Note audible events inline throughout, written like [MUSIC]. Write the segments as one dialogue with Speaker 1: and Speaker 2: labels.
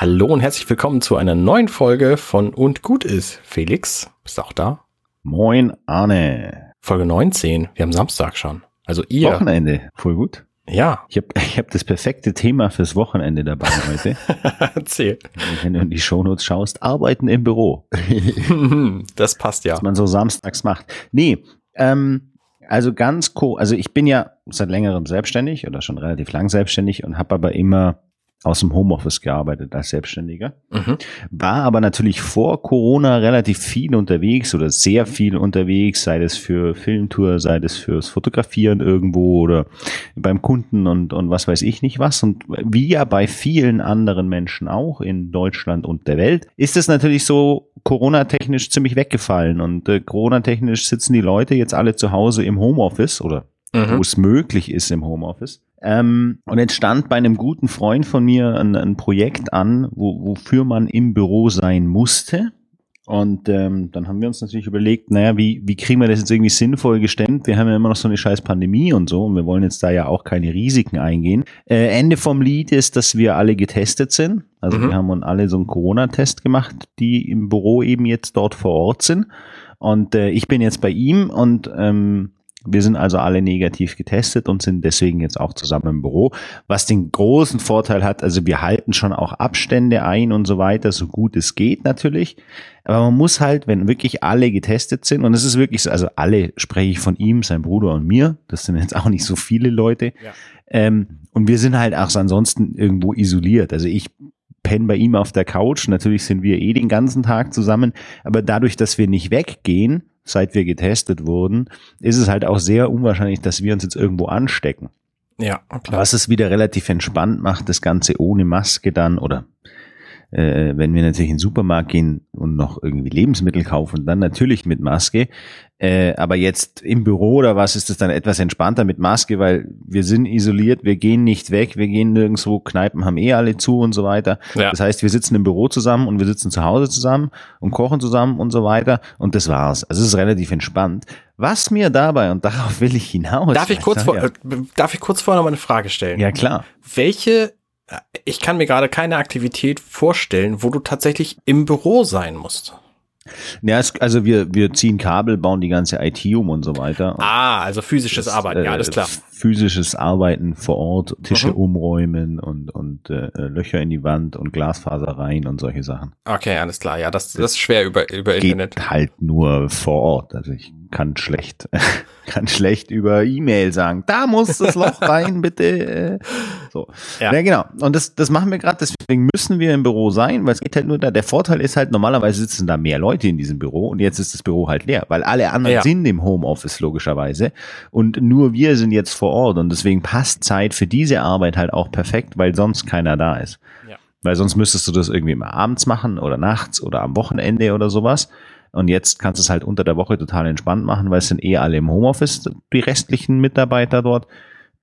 Speaker 1: Hallo und herzlich willkommen zu einer neuen Folge von Und gut ist. Felix, bist du auch da?
Speaker 2: Moin, Arne.
Speaker 1: Folge 19. Wir haben Samstag schon. Also ihr.
Speaker 2: Wochenende. Voll gut.
Speaker 1: Ja.
Speaker 2: Ich habe ich hab das perfekte Thema fürs Wochenende dabei heute. [LAUGHS]
Speaker 1: Erzähl.
Speaker 2: Wenn du in die Shownotes schaust, arbeiten im Büro. [LAUGHS]
Speaker 1: das passt ja.
Speaker 2: Was man so samstags macht. Nee, ähm, also ganz cool. Also ich bin ja seit längerem selbstständig oder schon relativ lang selbstständig und habe aber immer aus dem Homeoffice gearbeitet als Selbstständiger. Mhm. War aber natürlich vor Corona relativ viel unterwegs oder sehr viel unterwegs, sei es für Filmtour, sei es fürs Fotografieren irgendwo oder beim Kunden und, und was weiß ich nicht was. Und wie ja bei vielen anderen Menschen auch in Deutschland und der Welt, ist es natürlich so Corona-technisch ziemlich weggefallen. Und äh, Corona-technisch sitzen die Leute jetzt alle zu Hause im Homeoffice oder mhm. wo es möglich ist im Homeoffice. Ähm, und jetzt stand bei einem guten Freund von mir ein, ein Projekt an, wo, wofür man im Büro sein musste. Und ähm, dann haben wir uns natürlich überlegt, naja, wie, wie kriegen wir das jetzt irgendwie sinnvoll gestemmt? Wir haben ja immer noch so eine scheiß Pandemie und so und wir wollen jetzt da ja auch keine Risiken eingehen. Äh, Ende vom Lied ist, dass wir alle getestet sind. Also mhm. wir haben uns alle so einen Corona-Test gemacht, die im Büro eben jetzt dort vor Ort sind. Und äh, ich bin jetzt bei ihm und ähm, wir sind also alle negativ getestet und sind deswegen jetzt auch zusammen im Büro, was den großen Vorteil hat, also wir halten schon auch Abstände ein und so weiter, so gut es geht natürlich. Aber man muss halt, wenn wirklich alle getestet sind, und es ist wirklich so, also alle spreche ich von ihm, sein Bruder und mir, das sind jetzt auch nicht so viele Leute. Ja. Ähm, und wir sind halt auch ansonsten irgendwo isoliert. Also ich penne bei ihm auf der Couch, natürlich sind wir eh den ganzen Tag zusammen, aber dadurch, dass wir nicht weggehen, seit wir getestet wurden, ist es halt auch sehr unwahrscheinlich, dass wir uns jetzt irgendwo anstecken.
Speaker 1: Ja, klar.
Speaker 2: Was es wieder relativ entspannt macht, das Ganze ohne Maske dann oder äh, wenn wir natürlich in den Supermarkt gehen und noch irgendwie Lebensmittel kaufen, dann natürlich mit Maske. Äh, aber jetzt im Büro oder was ist es dann etwas entspannter mit Maske, weil wir sind isoliert, wir gehen nicht weg, wir gehen nirgendwo, Kneipen haben eh alle zu und so weiter. Ja. Das heißt, wir sitzen im Büro zusammen und wir sitzen zu Hause zusammen und kochen zusammen und so weiter und das war's. Also es ist relativ entspannt. Was mir dabei, und darauf will ich hinaus.
Speaker 1: Darf ich kurz, vor, ja. Äh, darf ich kurz vorher noch mal eine Frage stellen?
Speaker 2: Ja, klar.
Speaker 1: Welche ich kann mir gerade keine Aktivität vorstellen, wo du tatsächlich im Büro sein musst.
Speaker 2: Ja, es, also wir, wir ziehen Kabel, bauen die ganze IT um und so weiter.
Speaker 1: Ah, also physisches das, Arbeiten, ja, alles klar.
Speaker 2: Physisches Arbeiten vor Ort, Tische mhm. umräumen und, und äh, Löcher in die Wand und Glasfaser rein und solche Sachen.
Speaker 1: Okay, alles klar. Ja, das, das ist schwer über, über
Speaker 2: Geht
Speaker 1: Internet.
Speaker 2: halt nur vor Ort. Also ich kann schlecht, [LAUGHS] kann schlecht über E-Mail sagen, da muss das Loch rein, [LAUGHS] bitte. So. Ja. ja, genau. Und das, das machen wir gerade, deswegen müssen wir im Büro sein, weil es geht halt nur da. Der Vorteil ist halt, normalerweise sitzen da mehr Leute in diesem Büro und jetzt ist das Büro halt leer, weil alle anderen ja. sind im Homeoffice logischerweise und nur wir sind jetzt vor Ort und deswegen passt Zeit für diese Arbeit halt auch perfekt, weil sonst keiner da ist. Ja. Weil sonst müsstest du das irgendwie immer abends machen oder nachts oder am Wochenende oder sowas. Und jetzt kannst du es halt unter der Woche total entspannt machen, weil es sind eh alle im Homeoffice, die restlichen Mitarbeiter dort.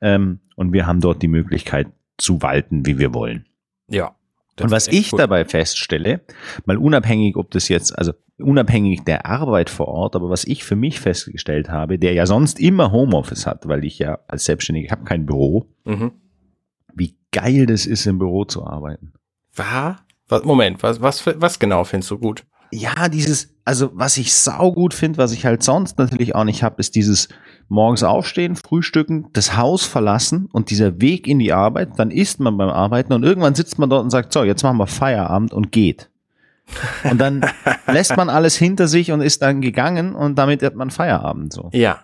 Speaker 2: Ähm, und wir haben dort die Möglichkeit zu walten, wie wir wollen.
Speaker 1: Ja.
Speaker 2: Und was ich cool. dabei feststelle, mal unabhängig, ob das jetzt, also unabhängig der Arbeit vor Ort, aber was ich für mich festgestellt habe, der ja sonst immer Homeoffice hat, weil ich ja als Selbstständiger habe kein Büro, mhm. wie geil das ist, im Büro zu arbeiten.
Speaker 1: Was? Moment, was, was, was genau findest du gut?
Speaker 2: Ja, dieses, also was ich saugut finde, was ich halt sonst natürlich auch nicht habe, ist dieses morgens aufstehen, frühstücken, das Haus verlassen und dieser Weg in die Arbeit, dann isst man beim Arbeiten und irgendwann sitzt man dort und sagt, so, jetzt machen wir Feierabend und geht. Und dann [LAUGHS] lässt man alles hinter sich und ist dann gegangen und damit hat man Feierabend so.
Speaker 1: Ja.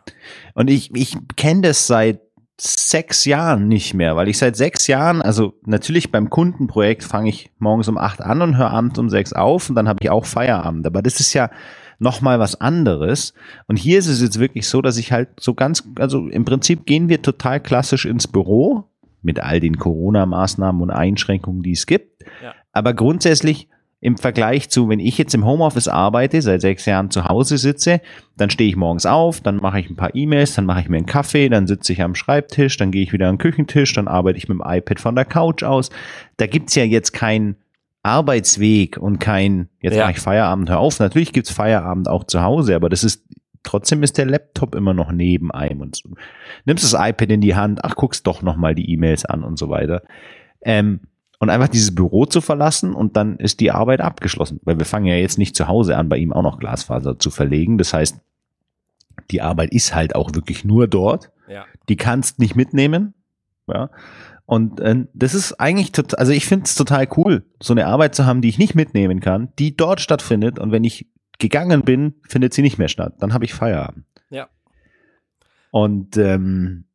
Speaker 2: Und ich, ich kenne das seit sechs Jahren nicht mehr, weil ich seit sechs Jahren, also natürlich beim Kundenprojekt fange ich morgens um acht an und höre abends um sechs auf und dann habe ich auch Feierabend. Aber das ist ja nochmal was anderes. Und hier ist es jetzt wirklich so, dass ich halt so ganz, also im Prinzip gehen wir total klassisch ins Büro mit all den Corona-Maßnahmen und Einschränkungen, die es gibt. Ja. Aber grundsätzlich im Vergleich zu, wenn ich jetzt im Homeoffice arbeite, seit sechs Jahren zu Hause sitze, dann stehe ich morgens auf, dann mache ich ein paar E-Mails, dann mache ich mir einen Kaffee, dann sitze ich am Schreibtisch, dann gehe ich wieder am Küchentisch, dann arbeite ich mit dem iPad von der Couch aus. Da gibt's ja jetzt keinen Arbeitsweg und kein, jetzt ja. mache ich Feierabend, hör auf. Natürlich gibt's Feierabend auch zu Hause, aber das ist, trotzdem ist der Laptop immer noch neben einem und so. nimmst das iPad in die Hand, ach, guckst doch nochmal die E-Mails an und so weiter. Ähm, und einfach dieses Büro zu verlassen und dann ist die Arbeit abgeschlossen. Weil wir fangen ja jetzt nicht zu Hause an, bei ihm auch noch Glasfaser zu verlegen. Das heißt, die Arbeit ist halt auch wirklich nur dort.
Speaker 1: Ja.
Speaker 2: Die kannst nicht mitnehmen. Ja. Und äh, das ist eigentlich total, also ich finde es total cool, so eine Arbeit zu haben, die ich nicht mitnehmen kann, die dort stattfindet. Und wenn ich gegangen bin, findet sie nicht mehr statt. Dann habe ich Feierabend.
Speaker 1: Ja.
Speaker 2: Und ähm,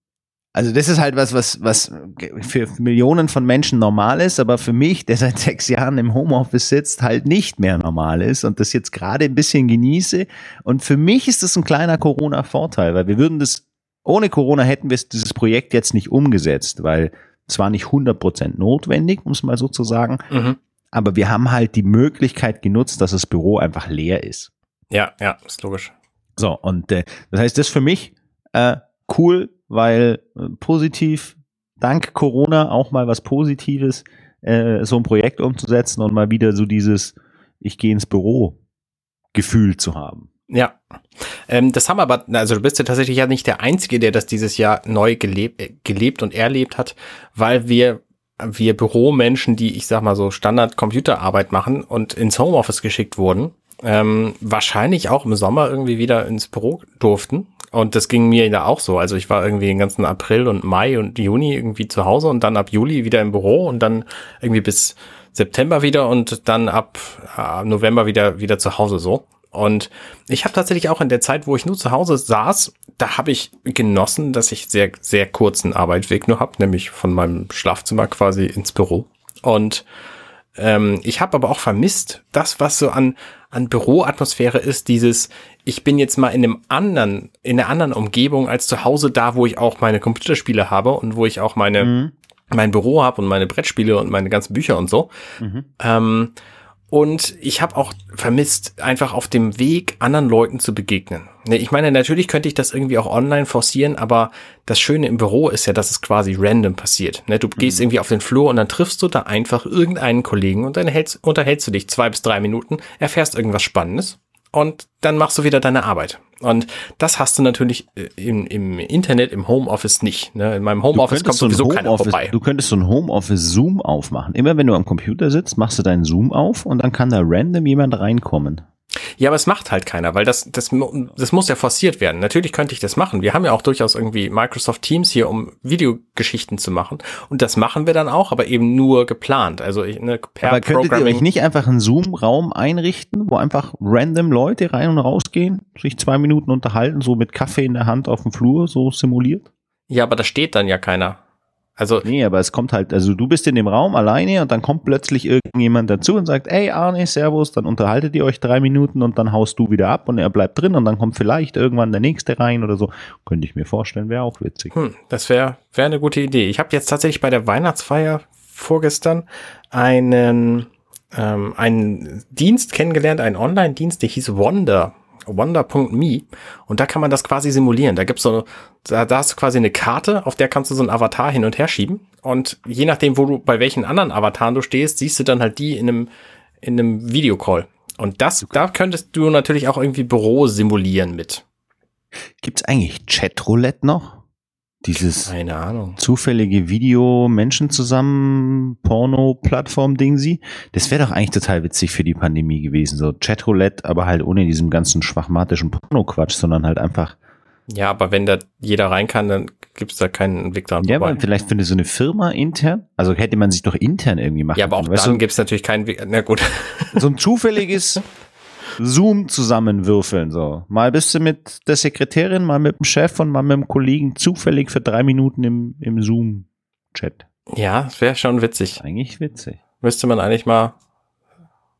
Speaker 2: also das ist halt was, was, was für Millionen von Menschen normal ist, aber für mich, der seit sechs Jahren im Homeoffice sitzt, halt nicht mehr normal ist und das jetzt gerade ein bisschen genieße. Und für mich ist das ein kleiner Corona-Vorteil, weil wir würden das, ohne Corona hätten wir dieses Projekt jetzt nicht umgesetzt, weil es war nicht 100% notwendig, um es mal so zu sagen.
Speaker 1: Mhm.
Speaker 2: Aber wir haben halt die Möglichkeit genutzt, dass das Büro einfach leer ist.
Speaker 1: Ja, ja, ist logisch.
Speaker 2: So, und äh, das heißt, das für mich äh, cool, weil äh, positiv, dank Corona auch mal was Positives, äh, so ein Projekt umzusetzen und mal wieder so dieses Ich gehe ins Büro Gefühl zu haben.
Speaker 1: Ja. Ähm, das haben aber, also du bist ja tatsächlich ja nicht der Einzige, der das dieses Jahr neu gelebt, äh, gelebt und erlebt hat, weil wir wir Büromenschen, die ich sag mal so Standard-Computerarbeit machen und ins Homeoffice geschickt wurden, ähm, wahrscheinlich auch im Sommer irgendwie wieder ins Büro durften. Und das ging mir da auch so. Also ich war irgendwie den ganzen April und Mai und Juni irgendwie zu Hause und dann ab Juli wieder im Büro und dann irgendwie bis September wieder und dann ab äh, November wieder wieder zu Hause so. Und ich habe tatsächlich auch in der Zeit, wo ich nur zu Hause saß, da habe ich genossen, dass ich sehr sehr kurzen Arbeitsweg nur habe, nämlich von meinem Schlafzimmer quasi ins Büro. Und ähm, ich habe aber auch vermisst, das, was so an, an Büroatmosphäre ist, dieses, ich bin jetzt mal in einem anderen, in einer anderen Umgebung als zu Hause, da, wo ich auch meine Computerspiele habe und wo ich auch meine, mhm. mein Büro habe und meine Brettspiele und meine ganzen Bücher und so. Mhm. Ähm, und ich habe auch vermisst, einfach auf dem Weg anderen Leuten zu begegnen. Ich meine, natürlich könnte ich das irgendwie auch online forcieren, aber das Schöne im Büro ist ja, dass es quasi random passiert. Du gehst mhm. irgendwie auf den Flur und dann triffst du da einfach irgendeinen Kollegen und dann hältst, unterhältst du dich zwei bis drei Minuten, erfährst irgendwas Spannendes und dann machst du wieder deine Arbeit. Und das hast du natürlich äh, im, im Internet, im Homeoffice nicht. Ne? In meinem Homeoffice kommt
Speaker 2: so
Speaker 1: sowieso
Speaker 2: keiner vorbei. Du könntest so ein Homeoffice Zoom aufmachen. Immer wenn du am Computer sitzt, machst du deinen Zoom auf und dann kann da random jemand reinkommen.
Speaker 1: Ja, aber es macht halt keiner, weil das, das, das muss ja forciert werden. Natürlich könnte ich das machen. Wir haben ja auch durchaus irgendwie Microsoft Teams hier, um Videogeschichten zu machen. Und das machen wir dann auch, aber eben nur geplant. Also ne,
Speaker 2: per aber könntet Programming. ihr euch nicht einfach einen Zoom-Raum einrichten, wo einfach random Leute rein und rausgehen, sich zwei Minuten unterhalten, so mit Kaffee in der Hand auf dem Flur, so simuliert?
Speaker 1: Ja, aber da steht dann ja keiner. Also
Speaker 2: nee, aber es kommt halt, also du bist in dem Raum alleine und dann kommt plötzlich irgendjemand dazu und sagt, ey Arne, Servus, dann unterhaltet ihr euch drei Minuten und dann haust du wieder ab und er bleibt drin und dann kommt vielleicht irgendwann der nächste rein oder so. Könnte ich mir vorstellen, wäre auch witzig.
Speaker 1: Hm, das wäre wär eine gute Idee. Ich habe jetzt tatsächlich bei der Weihnachtsfeier vorgestern einen ähm, einen Dienst kennengelernt, einen Online-Dienst, der hieß Wonder wonder.me und da kann man das quasi simulieren. Da gibt's so, da, da hast du quasi eine Karte, auf der kannst du so einen Avatar hin und her schieben und je nachdem, wo du, bei welchen anderen Avataren du stehst, siehst du dann halt die in einem, in einem Videocall. Und das, da könntest du natürlich auch irgendwie Büro simulieren mit.
Speaker 2: Gibt's eigentlich Chatroulette noch? Dieses
Speaker 1: Keine Ahnung.
Speaker 2: zufällige Video Menschen zusammen Porno Plattform Ding sie. Das wäre doch eigentlich total witzig für die Pandemie gewesen, so Chatroulette, aber halt ohne diesem ganzen schwachmatischen Porno Quatsch, sondern halt einfach
Speaker 1: ja, aber wenn da jeder rein kann, dann gibt's da keinen Weg dran
Speaker 2: Ja, vorbei. aber vielleicht finde so eine Firma intern, also hätte man sich doch intern irgendwie machen
Speaker 1: Ja, aber auch können, dann gibt's natürlich keinen Weg, na gut.
Speaker 2: So ein zufälliges [LAUGHS] Zoom zusammenwürfeln. So. Mal bist du mit der Sekretärin, mal mit dem Chef und mal mit dem Kollegen zufällig für drei Minuten im, im Zoom-Chat.
Speaker 1: Ja, das wäre schon witzig.
Speaker 2: Eigentlich witzig.
Speaker 1: Müsste man eigentlich mal.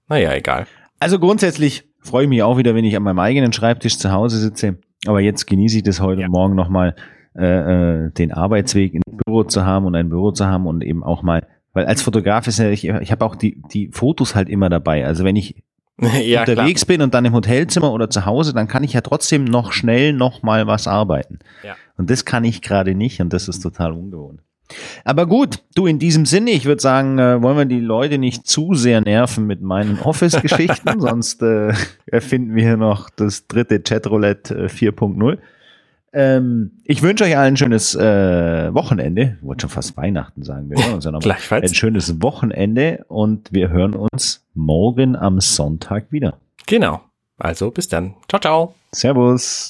Speaker 1: Naja, egal.
Speaker 2: Also grundsätzlich freue ich mich auch wieder, wenn ich an meinem eigenen Schreibtisch zu Hause sitze. Aber jetzt genieße ich das heute ja. Morgen nochmal, äh, äh, den Arbeitsweg ins Büro zu haben und ein Büro zu haben und eben auch mal, weil als Fotograf ist ja, ich, ich habe auch die, die Fotos halt immer dabei. Also wenn ich [LAUGHS] ja, unterwegs klar. bin und dann im Hotelzimmer oder zu Hause, dann kann ich ja trotzdem noch schnell noch mal was arbeiten. Ja. Und das kann ich gerade nicht und das ist total ungewohnt. Aber gut, du in diesem Sinne, ich würde sagen, äh, wollen wir die Leute nicht zu sehr nerven mit meinen Office-Geschichten, [LAUGHS] sonst äh, erfinden wir hier noch das dritte Chatroulette äh, 4.0. Ähm, ich wünsche euch allen ein schönes äh, Wochenende. Ich wollte schon fast Weihnachten sagen. Wir hören uns ja nochmal. [LAUGHS]
Speaker 1: Gleichfalls.
Speaker 2: Ein schönes Wochenende und wir hören uns morgen am Sonntag wieder.
Speaker 1: Genau. Also bis dann. Ciao, ciao.
Speaker 2: Servus.